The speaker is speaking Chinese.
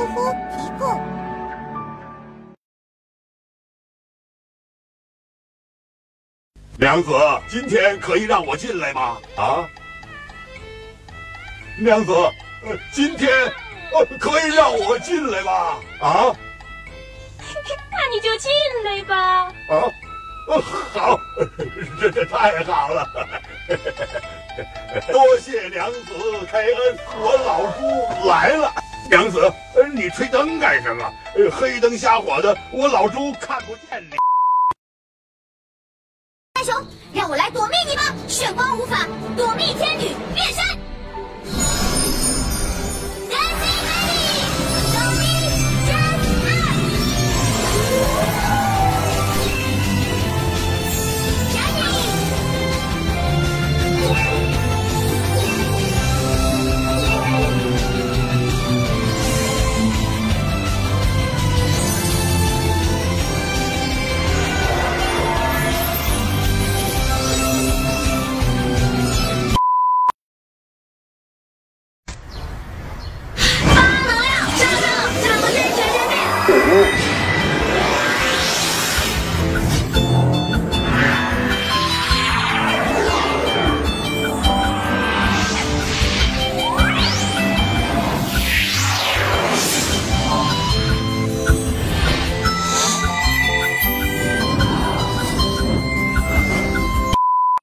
仙姑夫提供。娘子，今天可以让我进来吗？啊，娘子，呃，今天呃可以让我进来吗？啊，那你就进来吧。啊，呃好，这这太好了，多谢娘子开恩，我老朱来了。娘子，呃你吹灯干什么？黑灯瞎火的，我老朱看不见你。大雄，让我来躲避你吧！炫光无法躲避天女变身。发